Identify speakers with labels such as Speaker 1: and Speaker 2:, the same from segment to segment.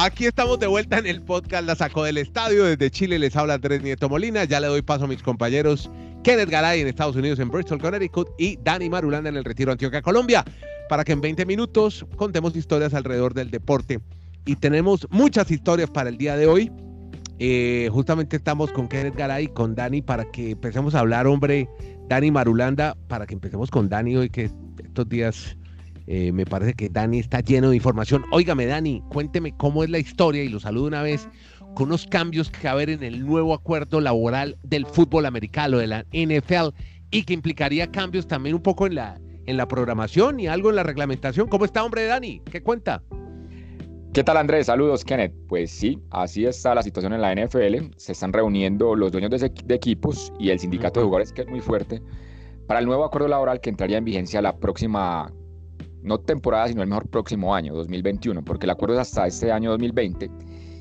Speaker 1: Aquí estamos de vuelta en el podcast La Sacó del Estadio. Desde Chile les habla Andrés Nieto Molina. Ya le doy paso a mis compañeros Kenneth Garay en Estados Unidos, en Bristol, Connecticut, y Dani Marulanda en el Retiro Antioquia, Colombia, para que en 20 minutos contemos historias alrededor del deporte. Y tenemos muchas historias para el día de hoy. Eh, justamente estamos con Kenneth Garay y con Dani para que empecemos a hablar, hombre, Dani Marulanda, para que empecemos con Dani hoy, que estos días eh, me parece que Dani está lleno de información. Óigame, Dani, cuénteme cómo es la historia y lo saludo una vez con unos cambios que va a haber en el nuevo acuerdo laboral del fútbol americano, de la NFL, y que implicaría cambios también un poco en la, en la programación y algo en la reglamentación. ¿Cómo está, hombre, Dani? ¿Qué cuenta?
Speaker 2: ¿Qué tal Andrés? Saludos Kenneth. Pues sí, así está la situación en la NFL. Se están reuniendo los dueños de, de equipos y el sindicato de jugadores que es muy fuerte para el nuevo acuerdo laboral que entraría en vigencia la próxima no temporada, sino el mejor próximo año, 2021, porque el acuerdo es hasta este año 2020.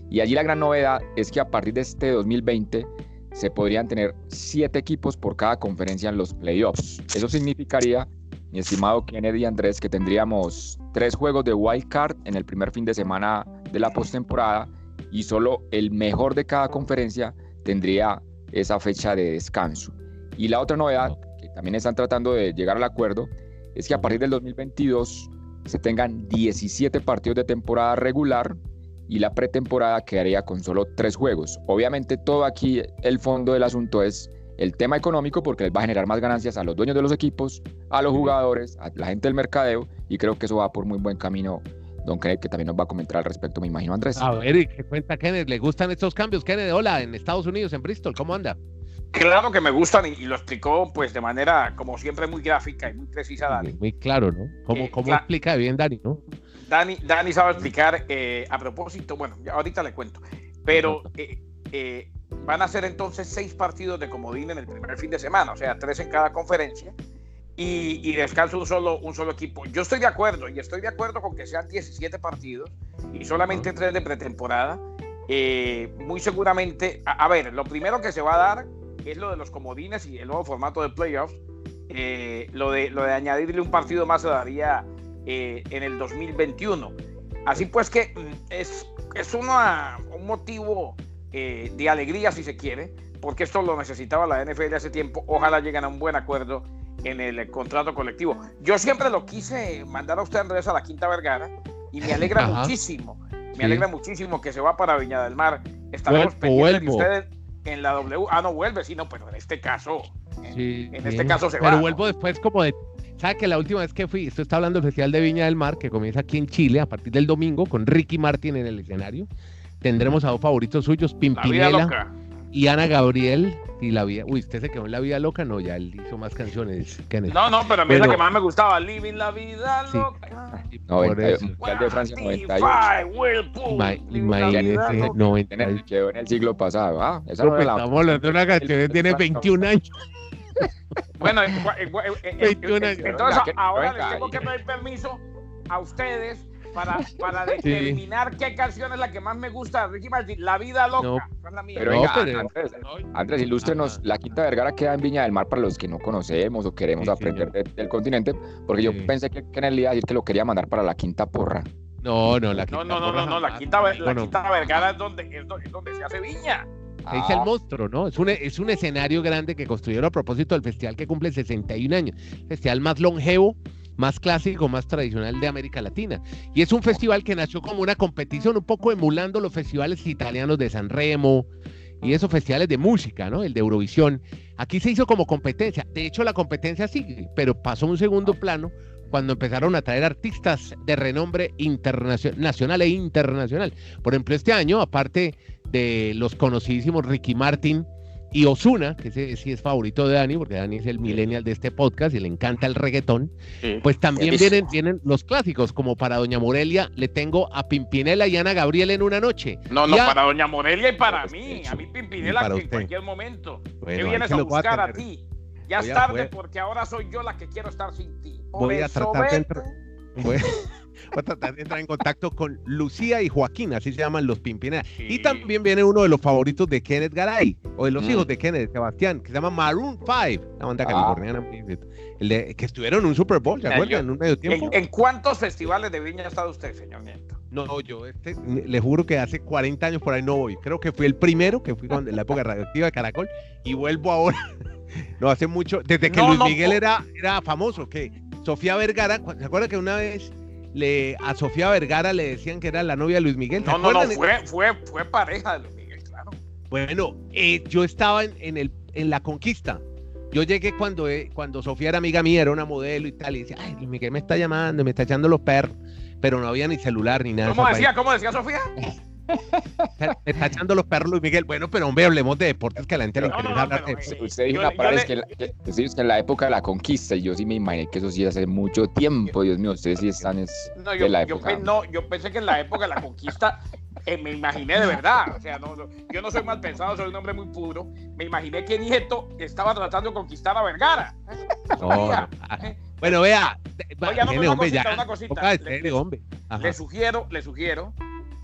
Speaker 2: Y allí la gran novedad es que a partir de este 2020 se podrían tener siete equipos por cada conferencia en los playoffs. Eso significaría, mi estimado Kennedy Andrés, que tendríamos tres juegos de wild card en el primer fin de semana de la postemporada y solo el mejor de cada conferencia tendría esa fecha de descanso. Y la otra novedad, que también están tratando de llegar al acuerdo, es que a partir del 2022 se tengan 17 partidos de temporada regular y la pretemporada quedaría con solo tres juegos. Obviamente todo aquí el fondo del asunto es el tema económico porque les va a generar más ganancias a los dueños de los equipos, a los jugadores, a la gente del mercadeo y creo que eso va por muy buen camino. Don Kenneth, que también nos va a comentar al respecto, me imagino, Andrés.
Speaker 1: A ver, ¿qué cuenta Kenneth? ¿Le gustan estos cambios? Kenneth, hola, en Estados Unidos, en Bristol, ¿cómo anda?
Speaker 3: Claro que me gustan y, lo explicó pues de manera como siempre muy gráfica y muy precisa Dani.
Speaker 1: Muy, claro, ¿no? ¿Cómo, eh, cómo explica bien Dani, no?
Speaker 3: Dani, Dani sabe explicar eh, a propósito, bueno, ahorita le cuento, pero eh, van a ser entonces seis partidos de comodín en el primer fin de semana, o sea, tres en cada conferencia y, y descansa un solo, un solo equipo. Yo estoy de acuerdo y estoy de acuerdo con que sean 17 partidos y solamente tres de pretemporada. muy seguramente, a ver, lo primero que se va a dar es lo de los comodines y el nuevo formato de playoffs. Eh, lo, de, lo de añadirle un partido más se daría eh, en el 2021. Así pues que mm, es, es una, un motivo eh, de alegría, si se quiere, porque esto lo necesitaba la NFL hace tiempo. Ojalá lleguen a un buen acuerdo en el contrato colectivo. Yo siempre lo quise mandar a usted, Andrés, a la Quinta Vergara y me alegra muchísimo. Me alegra muchísimo que se va para Viña del Mar. Estaremos pendientes de ustedes en la W. Ah, no vuelve, sino, pero en este caso, en, este caso se
Speaker 1: va. Pero vuelvo después como de ¿Sabe que la última vez que fui, esto está hablando del Festival de Viña del Mar, que comienza aquí en Chile a partir del domingo con Ricky Martin en el escenario? Tendremos a dos favoritos suyos, Pimpinela y Ana Gabriel y la vida. Uy, ¿usted se quedó en la vida loca? No, ya él hizo más canciones.
Speaker 3: No, no, pero a mí es la que más me gustaba, Living la vida loca.
Speaker 2: No, Mundial de Francia 98.
Speaker 1: Imagínese, 98.
Speaker 2: Quedó en el siglo pasado. Ah,
Speaker 1: esa no, la... Estamos hablando de una canción que tiene 21 años.
Speaker 3: Bueno, entonces ahora les tengo que pedir permiso a ustedes para, para determinar qué canción es la que más me gusta Ricky Martin. La vida loca.
Speaker 2: Pero venga, Andrés, Andrés, ilústrenos. La Quinta Vergara queda en Viña del Mar para los que no conocemos o queremos aprender del continente, porque yo pensé que, que en el día decir que lo quería mandar para la Quinta Porra.
Speaker 1: No, no, la Quinta
Speaker 3: no, no, no, no, la Quinta, la quinta Vergara es donde, es donde, se hace Viña.
Speaker 1: Ahí es el ah. monstruo, ¿no? Es un, es un escenario grande que construyeron a propósito del festival que cumple 61 años. festival más longevo más clásico, más tradicional de América Latina. Y es un festival que nació como una competición, un poco emulando los festivales italianos de San Remo y esos festivales de música, ¿no? El de Eurovisión. Aquí se hizo como competencia. De hecho, la competencia sigue, pero pasó a un segundo plano cuando empezaron a traer artistas de renombre nacional e internacional. Por ejemplo, este año, aparte de los conocidísimos Ricky Martin, y Osuna, que ese sí es favorito de Dani, porque Dani es el millennial de este podcast y le encanta el reggaetón, pues también vienen, vienen los clásicos, como para Doña Morelia le tengo a Pimpinela y Ana Gabriel en una noche.
Speaker 3: No, no, para Doña Morelia y para mí, a mí Pimpinela en cualquier momento. ¿Qué vienes a buscar a, ti? Ya es tarde porque ahora soy yo la que quiero estar sin ti.
Speaker 1: voy a tratar de entrar. Voy a tratar de entrar en contacto con Lucía y Joaquín, así se llaman los Pimpinela. Y también viene uno de los favoritos de Kenneth Garay, o de los mm. hijos de Kenneth, Sebastián, que se llama Maroon 5, la banda ah. californiana, que estuvieron en un Super Bowl, ¿se acuerdan? En un medio tiempo.
Speaker 3: ¿En, cuántos festivales de viña ha estado usted, señor Nieto?
Speaker 1: No, yo este, le juro que hace 40 años por ahí no voy. Creo que fui el primero, que fui cuando, en la época radioactiva de Caracol, y vuelvo ahora. no hace mucho, desde que
Speaker 3: No,
Speaker 1: Luis
Speaker 3: no,
Speaker 1: Miguel era, era famoso, que Sofía Vergara, ¿se acuerda que una vez le, a Sofía Vergara le decían que era la novia de Luis Miguel? ¿se
Speaker 3: No, no, no, fue, fue, fue pareja de Luis Miguel, claro.
Speaker 1: Bueno, eh, yo estaba en, en el, en la conquista. Yo llegué cuando, eh, cuando Sofía era amiga mía, era una modelo y tal, y decía, ay, Luis Miguel me está llamando, me está echando los perros, pero no había ni celular ni nada.
Speaker 3: ¿Cómo decía, cómo decía Sofía?
Speaker 1: Me está echando los perros Luis Miguel. Bueno, pero hombre, hablemos de deportes que a la gente le interesa
Speaker 3: no,
Speaker 1: hablar de-
Speaker 3: eh,
Speaker 2: Usted dijo una palabra
Speaker 3: le-
Speaker 2: es que, en la época de la conquista, y yo sí me imaginé que eso sí hace mucho tiempo, Dios mío, ustedes sí están es
Speaker 3: No,
Speaker 2: de
Speaker 3: yo,
Speaker 2: la época.
Speaker 3: no, yo pensé que en la época de la conquista eh, me imaginé de verdad. O sea, no, no, yo no soy mal pensado, soy un hombre muy puro. Me imaginé que Nieto estaba tratando de conquistar a Vergara.
Speaker 1: No, no. Ah, Bueno, vea.
Speaker 3: no,
Speaker 1: hombre, ya.
Speaker 3: una cosita. Le sugiero, le sugiero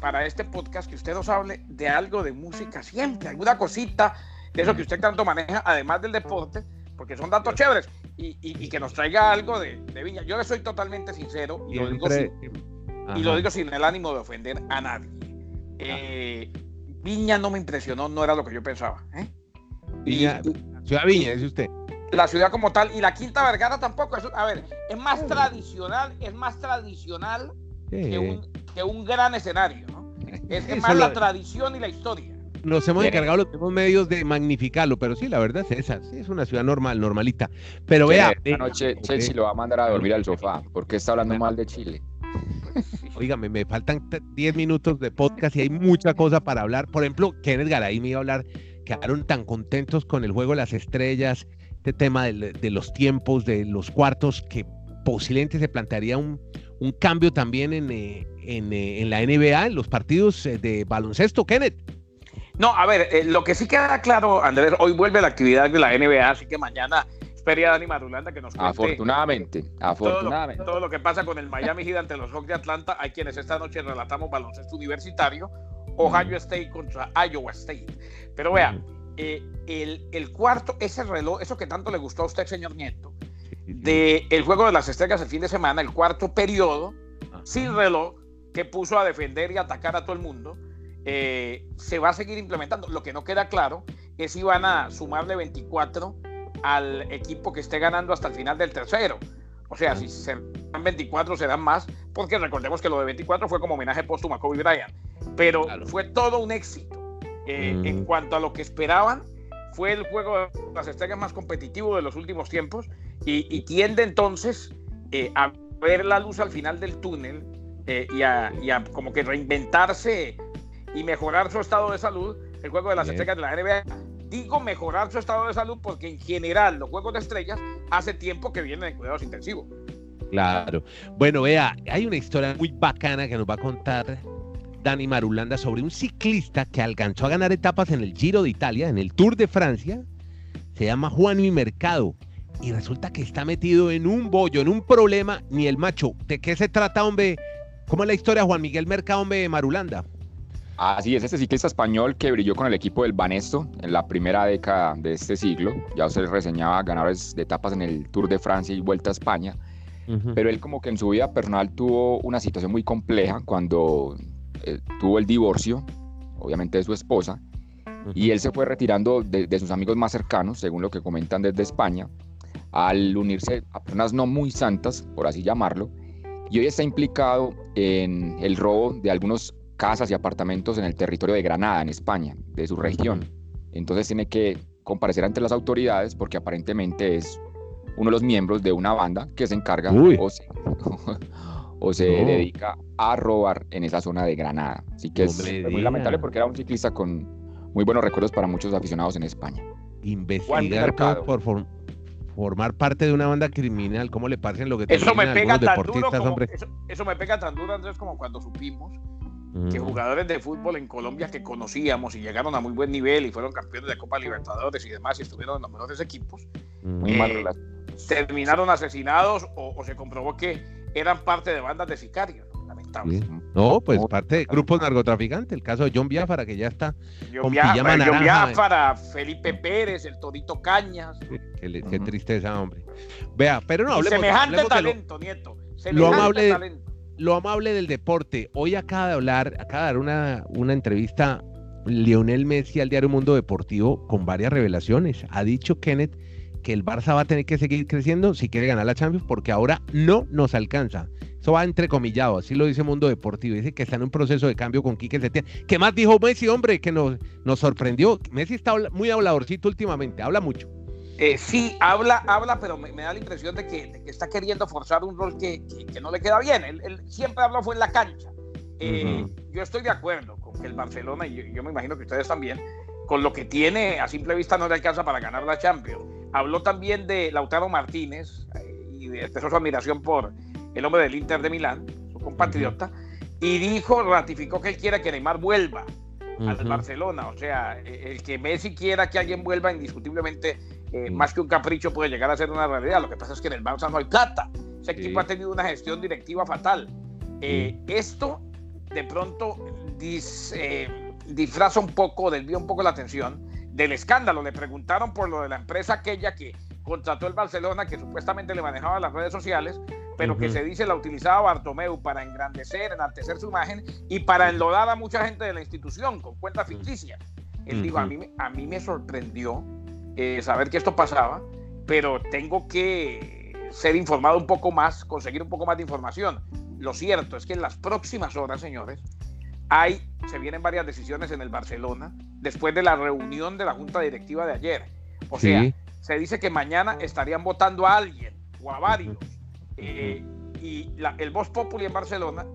Speaker 3: para este podcast que usted nos hable de algo de música siempre, alguna cosita de eso que usted tanto maneja, además del deporte, porque son datos chéveres, y, y- y que nos traiga algo de, de Viña. Yo le soy totalmente sincero y lo, digo sin, y lo digo sin el ánimo de ofender a nadie. Eh, Viña no me impresionó, no era lo que yo pensaba. ¿eh?
Speaker 1: Viña- Ciudad Viña, dice usted.
Speaker 3: la ciudad como tal, y la Quinta Vergara tampoco. es- a ver, es más tradicional, es más tradicional que un, que un gran escenario. Es,
Speaker 1: Eso
Speaker 3: más
Speaker 1: lo-
Speaker 3: la tradición y la historia.
Speaker 1: Nos hemos encargado los mismos medios de magnificarlo, pero sí, la verdad es esa. Sí, es una ciudad normal, normalita. Pero vea,
Speaker 2: Esta
Speaker 1: ve-
Speaker 2: noche Chelsea lo va a mandar a dormir al sofá, porque está hablando mal de Chile.
Speaker 1: Óigame, me faltan t- 10 minutos de podcast y hay mucha cosa para hablar. Por ejemplo, Kenneth Garay me iba a hablar, quedaron tan contentos con el juego de las estrellas, este tema del- de, los tiempos, de los cuartos, que posiblemente se plantearía un, un cambio también en, eh, en, eh, en la NBA, en los partidos eh, de baloncesto, Kenneth.
Speaker 3: No, a ver, eh, lo que sí queda claro, Andrés, hoy vuelve la actividad de la NBA, así que mañana espere a Dani Marulanda que nos cuente
Speaker 2: Afortunadamente,
Speaker 3: todo lo,
Speaker 2: afortunadamente.
Speaker 3: todo lo que pasa con el Miami Heat ante los Hawks de Atlanta. Hay quienes esta noche relatamos baloncesto universitario, Ohio State contra Iowa State. Pero vea, eh, el, el cuarto, ese reloj, eso que tanto le gustó a usted, señor Nieto, de el juego de las estrellas el fin de semana, el cuarto periodo, sin reloj, que puso a defender y atacar a todo el mundo, eh, se va a seguir implementando. Lo que no queda claro es si van a sumarle 24 al equipo que esté ganando hasta el final del tercero. O sea, si serán 24, serán más, porque recordemos que lo de 24 fue como homenaje póstumo a Kobe Bryant. Pero
Speaker 1: Claro.
Speaker 3: fue todo un éxito. Eh,
Speaker 1: Mm.
Speaker 3: En cuanto a lo que esperaban, fue el juego de las estrellas más competitivo de los últimos tiempos y, y tiende entonces eh, a ver la luz al final del túnel eh, y, a, y a como que reinventarse y mejorar su estado de salud el juego de las
Speaker 1: Bien.
Speaker 3: estrellas de la NBA. Digo mejorar su estado de salud porque en general los juegos de estrellas hace tiempo que vienen en cuidados intensivos.
Speaker 1: Claro. Bueno, vea, hay una historia muy bacana que nos va a contar Dani Marulanda sobre un ciclista que alcanzó a ganar etapas en el Giro de Italia, en el Tour de Francia. Se llama Juan Mi Mercado. Y resulta que está metido en un bollo, en un problema, ni el macho. ¿De qué se trata, hombre? ¿Cómo es la historia, Juan Miguel Mercado, hombre, de Marulanda?
Speaker 2: Así es, este ciclista español que brilló con el equipo del Banesto en la primera década de este siglo. Ya usted reseñaba ganadores de etapas en el Tour de Francia y Vuelta a España. Pero él como que en su vida personal tuvo una situación muy compleja cuando eh, tuvo el divorcio, obviamente de su esposa, y él se fue retirando de, de sus amigos más cercanos, según lo que comentan desde España, al unirse a personas no muy santas, por así llamarlo, y hoy está implicado en el robo de algunos casas y apartamentos en el territorio de Granada, en España, de su región. Entonces tiene que comparecer ante las autoridades porque aparentemente es uno de los miembros de una banda que se encarga o se, o se
Speaker 1: No.
Speaker 2: dedica a robar en esa zona de Granada. Así que
Speaker 1: No
Speaker 2: es
Speaker 1: me
Speaker 2: muy
Speaker 1: diga.
Speaker 2: lamentable porque era un ciclista con muy buenos recuerdos para muchos aficionados en España.
Speaker 1: Investigar todo por formar parte de una banda criminal. ¿Cómo le parecen lo que
Speaker 3: Eso me pega tan duro
Speaker 1: deportistas,
Speaker 3: como,
Speaker 1: hombre?
Speaker 3: eso, eso me pega tan duro, Andrés, como cuando supimos que jugadores de fútbol en Colombia que conocíamos y llegaron a muy buen nivel y fueron campeones de Copa Libertadores y demás y estuvieron en los mejores equipos, Eh, terminaron asesinados o, o se comprobó que eran parte de bandas de sicarios. ¿No?
Speaker 1: Pues parte de grupos narcotraficantes. El caso de John Biafara, que ya está, Con
Speaker 3: yo
Speaker 1: naranja,
Speaker 3: Biafara, Felipe Pérez, el Torito Cañas.
Speaker 1: qué, qué
Speaker 2: Ujú.
Speaker 1: tristeza, hombre. Vea, pero no
Speaker 3: y
Speaker 1: hablemos,
Speaker 3: semejante
Speaker 1: hablemos de lo-
Speaker 3: talento, Nieto.
Speaker 1: lo
Speaker 3: Semejante
Speaker 1: amable-
Speaker 3: talento.
Speaker 1: lo amable del deporte. Hoy acaba de hablar, acaba de dar una, una entrevista Lionel Messi al diario Mundo Deportivo con varias revelaciones. Ha dicho Kenneth que el Barça va a tener que seguir creciendo si quiere ganar la Champions porque ahora no nos alcanza. Eso va entrecomillado, así lo dice Mundo Deportivo. Dice que está en un proceso de cambio con Quique Setién. ¿Qué más dijo Messi, hombre, que nos, nos sorprendió? Messi está muy habladorcito últimamente, habla mucho.
Speaker 3: Eh, sí, habla, habla, pero me, da la impresión de que, está queriendo forzar un rol que, no le queda bien. Él, siempre habló fue en la cancha. Eh, yo estoy de acuerdo con que el Barcelona, y yo, me imagino que ustedes también, con lo que tiene a simple vista no le alcanza para ganar la Champions. Habló también de Lautaro Martínez eh, y expresó su admiración por el hombre del Inter de Milán, su compatriota, y dijo, ratificó que él quiere que Neymar vuelva al Barcelona. O sea, e, el que Messi quiera que alguien vuelva, indiscutiblemente, eh, más que un capricho, puede llegar a ser una realidad. Lo que pasa es que en el Barça no hay plata. Ese equipo ha tenido una gestión directiva fatal. Eh, esto, de pronto, eh, disfraza un poco, desvía un poco la atención del escándalo. Le preguntaron por lo de la empresa aquella que contrató el Barcelona, que supuestamente le manejaba las redes sociales, pero que se dice la utilizaba Bartomeu para engrandecer, enaltecer su imagen y para enlodar a mucha gente de la institución con cuentas ficticias. Él dijo, a mí, a mí me sorprendió eh, saber que esto pasaba, pero tengo que ser informado un poco más, conseguir un poco más de información. Lo cierto es que en las próximas horas, señores, hay, se vienen varias decisiones en el Barcelona después de la reunión de la junta directiva de ayer. O sea, se dice que mañana estarían votando a alguien o a varios eh, y el voz populi en Barcelona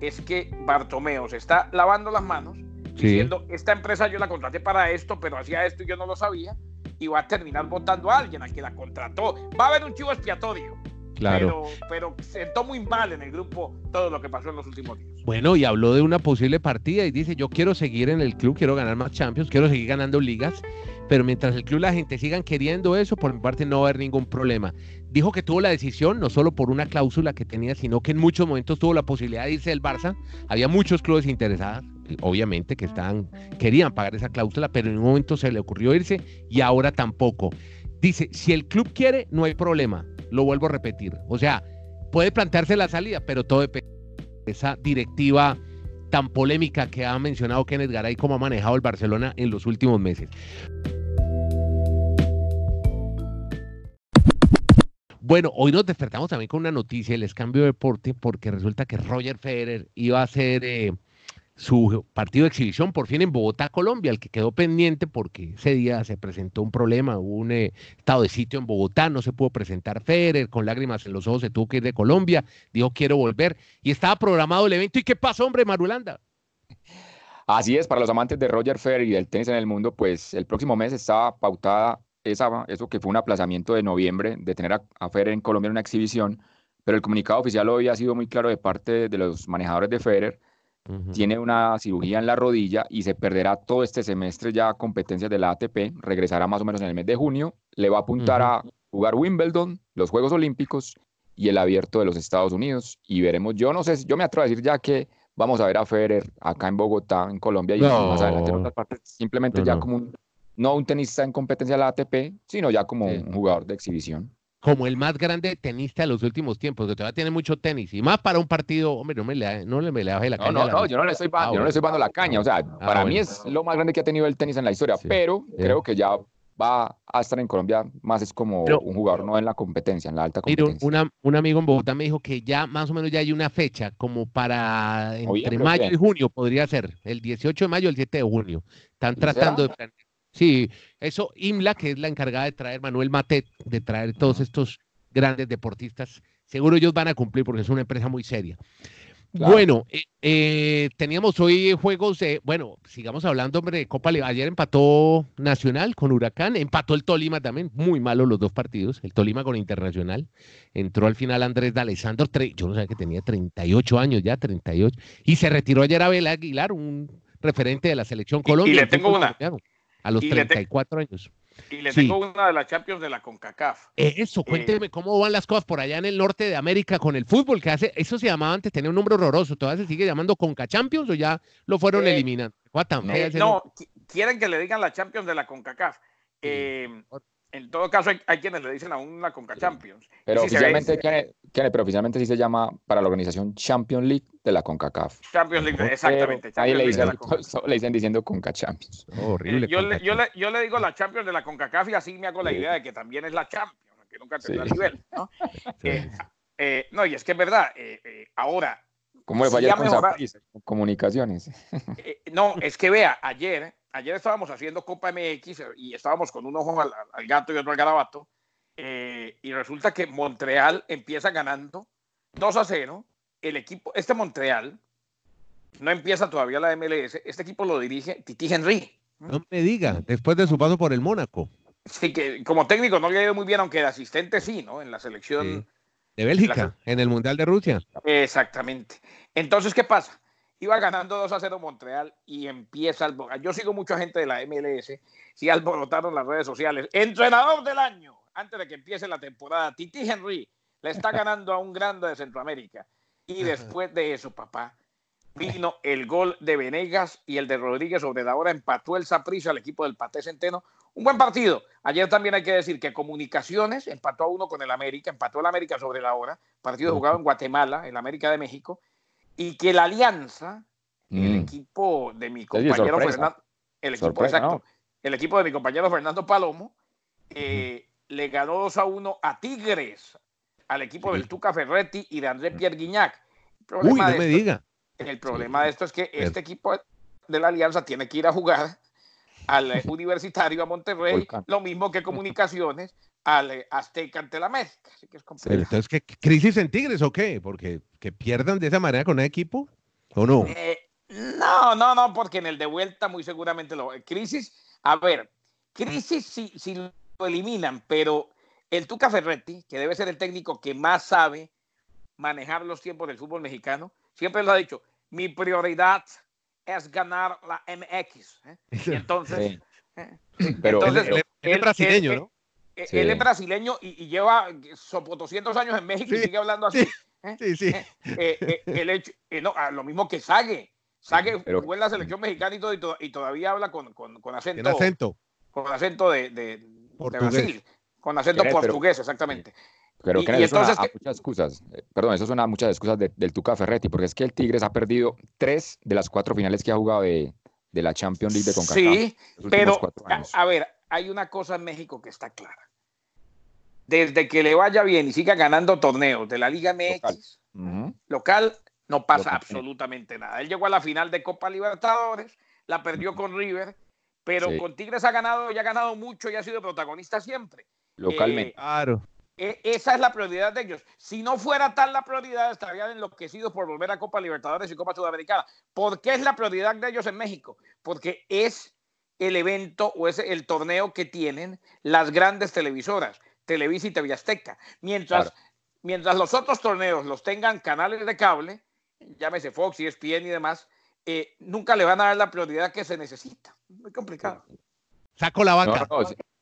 Speaker 3: es que Bartomeo se está lavando las manos diciendo, esta empresa yo la contraté para esto, pero hacía esto y yo no lo sabía, y va a terminar votando a alguien a que la contrató. Va a haber un chivo expiatorio. Claro. Pero, pero sentó muy mal en el grupo todo lo que pasó en los últimos días.
Speaker 1: Bueno, y habló de una posible partida y dice, yo quiero seguir en el club, quiero ganar más Champions, quiero seguir ganando ligas, pero mientras el club la gente sigan queriendo eso, por mi parte no va a haber ningún problema. Dijo que tuvo la decisión no solo por una cláusula que tenía, sino que en muchos momentos tuvo la posibilidad de irse del Barça. Había muchos clubes interesados, obviamente, que estaban, querían pagar esa cláusula, pero en un momento se le ocurrió irse y ahora tampoco. Dice, si el club quiere, no hay problema. Lo vuelvo a repetir. O sea, puede plantearse la salida, pero todo depende de esa directiva tan polémica que ha mencionado Kenneth Garay como ha manejado el Barcelona en los últimos meses. Bueno, hoy nos despertamos también con una noticia, el cambio de deporte, porque resulta que Roger Federer iba a hacer eh, su partido de exhibición por fin en Bogotá, Colombia, el que quedó pendiente porque ese día se presentó un problema, hubo un eh, estado de sitio en Bogotá, no se pudo presentar Federer, con lágrimas en los ojos se tuvo que ir de Colombia, dijo quiero volver y estaba programado el evento. ¿Y qué pasó, hombre, Marulanda?
Speaker 2: Así es, para los amantes de Roger Federer y del tenis en el mundo, pues el próximo mes estaba pautada esa, eso que fue un aplazamiento de noviembre de tener a, a Federer en Colombia en una exhibición, pero el comunicado oficial hoy ha sido muy claro de parte de los manejadores de Federer. Tiene una cirugía en la rodilla y se perderá todo este semestre ya competencias de la ATP. Regresará más o menos en el mes de junio. Le va a apuntar a jugar Wimbledon, los Juegos Olímpicos y el Abierto de los Estados Unidos. Y veremos, yo no sé, yo me atrevo a decir ya que vamos a ver a Federer acá en Bogotá, en Colombia y más adelante en otras partes, simplemente ya como un no un tenista en competencia de la ATP, sino ya como un jugador de exhibición.
Speaker 1: Como el más grande tenista de los últimos tiempos, que todavía tiene mucho tenis y más para un partido, hombre, no me le, no le, la caña.
Speaker 2: No, no, yo no le estoy, ah, yo no le estoy dando la caña, o sea, ah, para mí es lo más grande que ha tenido el tenis en la historia, pero creo que ya va a estar en Colombia más es como un jugador no en la competencia, en la alta competencia.
Speaker 1: un amigo en Bogotá me dijo que ya más o menos ya hay una fecha como para entre mayo y junio podría ser, el 18 de mayo, el 7 de junio. Están tratando de Sí, eso IMLA, que es la encargada de traer, Manuel Matet, de traer todos estos grandes deportistas, seguro ellos van a cumplir porque es una empresa muy seria. Bueno, eh, eh, teníamos hoy juegos de, bueno, sigamos hablando, hombre, de Copa Ayer empató Nacional con Huracán, empató el Tolima también, muy malo los dos partidos, el Tolima con Internacional. Entró al final Andrés D'Alessandro, yo no sabía que tenía 38 años ya, 38, y se retiró ayer Abel Aguilar, un referente de la selección Colombia.
Speaker 3: Y, le tengo una,
Speaker 1: a los 34 años.
Speaker 3: Y le tengo una de las Champions de la CONCACAF.
Speaker 1: Eso, cuénteme cómo van las cosas por allá en el norte de América con el fútbol, que hace, eso se llamaba antes, tenía un nombre horroroso, ¿todavía se sigue llamando CONCA Champions o ya lo fueron eh, eliminando?
Speaker 3: Eh, no, quieren que le digan la Champions de la CONCACAF. Eh, En todo caso, hay, quienes le dicen aún la Conca Champions.
Speaker 2: Pero oficialmente, pero oficialmente sí se llama para la organización Champions League de la CONCACAF.
Speaker 3: Champions League, exactamente.
Speaker 2: ahí le dicen, le dicen diciendo CONCA Champions.
Speaker 3: horrible. Yo, le, yo, le, yo, le, digo la Champions de la CONCACAF y así me hago la idea de que también es la Champions, que nunca tendrá nivel. ¿no? Eh, eh, no, y es que es verdad. Eh, ahora.
Speaker 2: ¿Cómo le vaya con comunicaciones?
Speaker 3: no, es que vea, ayer ayer estábamos haciendo Copa MX y estábamos con un ojo al, gato y otro al garabato. Eh, y resulta que Montreal empieza ganando 2 a 0. El equipo, este Montreal, no empieza todavía la MLS. Este equipo lo dirige Titi Henry.
Speaker 1: No me diga, después de su paso por el Mónaco.
Speaker 3: Sí, que como técnico no le ha ido muy bien, aunque de asistente sí, ¿no? En la selección.
Speaker 1: De Bélgica, en el Mundial de Rusia.
Speaker 3: Exactamente. Entonces, ¿qué pasa? Iba ganando 2 a 0 Montreal y empieza el Yo sigo mucha gente de la MLS, sí alborotaron las redes sociales. Entrenador del año, antes de que empiece la temporada, Titi Henry le está ganando a un grande de Centroamérica. Y después de eso, papá, vino el gol de Venegas y el de Rodríguez sobre la hora, empató el Saprissa al equipo del Paté Centeno. Un buen partido. Ayer también hay que decir que Comunicaciones empató a uno con el América, empató el América sobre la hora, partido jugado en Guatemala, en América de México, y que la Alianza, el mm. equipo de mi compañero Fernando, el equipo, exacto, el equipo de mi compañero Fernando Palomo, eh, le ganó 2 a 1 a Tigres, al equipo del Tuca Ferretti y de André Pierre Guignac.
Speaker 1: Uy, no me diga.
Speaker 3: El problema de esto es que este equipo de la Alianza tiene que ir a jugar al Universitario a Monterrey, lo mismo que Comunicaciones, al eh, Azteca ante la América. Así que es complicado.
Speaker 1: Entonces, ¿qué, ¿crisis en Tigres o qué? Porque que pierdan de esa manera con un equipo o no.
Speaker 3: Eh, no, no, no, porque en el de vuelta muy seguramente lo. Crisis, a ver, crisis si, si lo eliminan, pero el Tuca Ferretti, que debe ser el técnico que más sabe manejar los tiempos del fútbol mexicano, siempre lo ha dicho: mi prioridad es ganar la MX. ¿eh? Entonces,
Speaker 1: pero entonces, es brasileño, ¿no?
Speaker 3: Él es brasileño y, lleva 200 años en México y sigue hablando así. ¿Eh? Sí, sí. Eh, eh, el hecho, no, ah, lo mismo que Sague. Sague fue en la selección mexicana y, todo, y, todavía habla con, con, con acento.
Speaker 1: acento?
Speaker 3: Con acento de, de, Brasil. Con acento portugués, exactamente.
Speaker 2: Pero que eso suena a muchas excusas. Perdón, eso suena a muchas excusas del Tuca Ferretti, porque es que el Tigres ha perdido tres de las cuatro finales que ha jugado de, de la Champions League de CONCACAF.
Speaker 3: Sí, pero a, ver, hay una cosa en México que está clara. Desde que le vaya bien y siga ganando torneos de la Liga MX local, no pasa absolutamente nada. Él llegó a la final de Copa Libertadores, la perdió con River, pero con Tigres ha ganado y ha ganado mucho y ha sido protagonista siempre.
Speaker 2: Localmente.
Speaker 3: Eh, claro. E, esa es la prioridad de ellos. Si no fuera tal la prioridad, estarían enloquecidos por volver a Copa Libertadores y Copa Sudamericana. ¿Por qué es la prioridad de ellos en México? Porque es el evento o es el torneo que tienen las grandes televisoras, Televisa y TV Azteca. Mientras, mientras los otros torneos los tengan canales de cable, llámese Fox, ESPN y demás, eh, nunca le van a dar la prioridad que se necesita. Muy complicado.
Speaker 1: Saco la banca.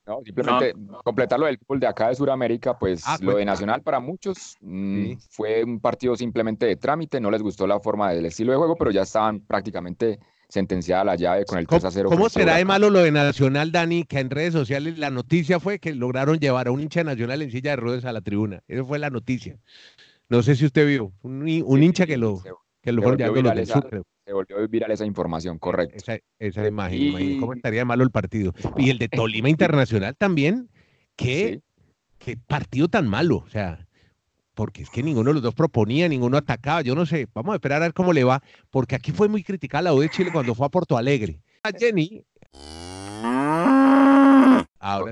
Speaker 2: No, simplemente completarlo del fútbol de acá de Sudamérica, pues ah, lo de Nacional para muchos mm, fue un partido simplemente de trámite, no les gustó la forma del estilo de juego, pero ya estaban prácticamente sentenciada la llave con el 3 a 0.
Speaker 1: ¿Cómo será de malo lo de Nacional, Dani? Que en redes sociales la noticia fue que lograron llevar a un hincha nacional en silla de ruedas a la tribuna. Esa fue la noticia. No sé si usted vio, un, hincha que lo, que lo fueron llevando los
Speaker 2: Se volvió viral esa información, correcto.
Speaker 1: Esa, esa imagen, ¿cómo estaría de malo el partido? Y el de Tolima Internacional también, qué, qué partido tan malo, o sea, porque es que ninguno de los dos proponía, ninguno atacaba, yo no sé, vamos a esperar a ver cómo le va, porque aquí fue muy criticada la U de Chile cuando fue a Porto Alegre. Hola Jenny.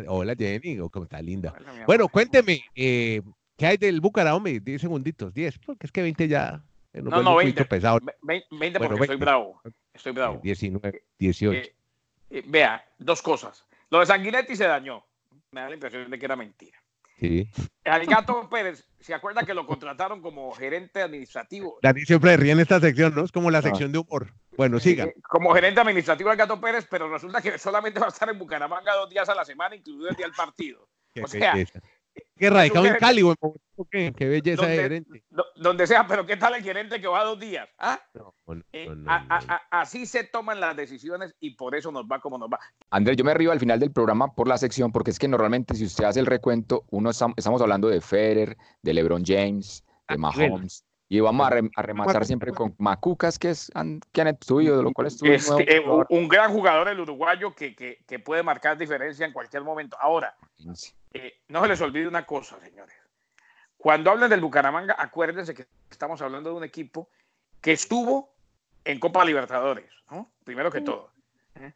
Speaker 1: hola Jenny, oh, cómo está linda. bueno, cuénteme, eh, ¿qué hay del Bucaramanga? 10 segunditos, 10, porque es que 20 ya...
Speaker 3: Eh, no, no, 20. Pesado. 20, porque estoy bravo. Estoy bravo.
Speaker 1: 19, 18.
Speaker 3: Eh, vea, dos cosas. Lo de Sanguinetti se dañó. Me da la impresión de que era mentira.
Speaker 1: Sí.
Speaker 3: Al Gato Pérez, ¿se acuerda que lo contrataron como gerente administrativo?
Speaker 1: Dani siempre ríe en esta sección, ¿no? Es como la ah. sección de humor. Bueno, siga. Eh,
Speaker 3: como gerente administrativo del Gato Pérez, pero resulta que solamente va a estar en Bucaramanga dos días a la semana, incluido el día del partido.
Speaker 1: Qué o sea, Qué radicado en Cali, ¿qué? Qué belleza
Speaker 3: donde,
Speaker 1: de gerente.
Speaker 3: Donde sea, pero ¿qué tal el gerente que va dos días? ¿Ah? Eh, así se toman las decisiones y por eso nos va como nos va.
Speaker 2: Andrés, yo me río al final del programa por la sección, porque es que normalmente si usted hace el recuento, uno estamos hablando de Federer, de LeBron James, de ah, Mahomes. Y vamos a, rematar siempre con Macucas, que es Kenneth tuyo, de lo cual es
Speaker 3: este, eh, un gran jugador el uruguayo que, que, puede marcar diferencia en cualquier momento. Ahora, eh, no se les olvide una cosa, señores. Cuando hablen del Bucaramanga, acuérdense que estamos hablando de un equipo que estuvo en Copa Libertadores, ¿no? primero que todo. ¿eh?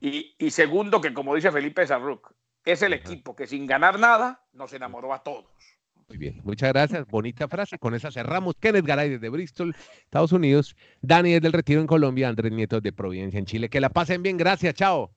Speaker 3: Y, y, segundo, que como dice Felipe Sarruc, es el equipo que sin ganar nada nos enamoró a todos.
Speaker 1: Muy bien, muchas gracias. Bonita frase. Con esa cerramos. Kenneth Garay desde Bristol, Estados Unidos. Dani desde el Retiro en Colombia. Andrés Nieto de Providencia en Chile. Que la pasen bien. Gracias. Chao.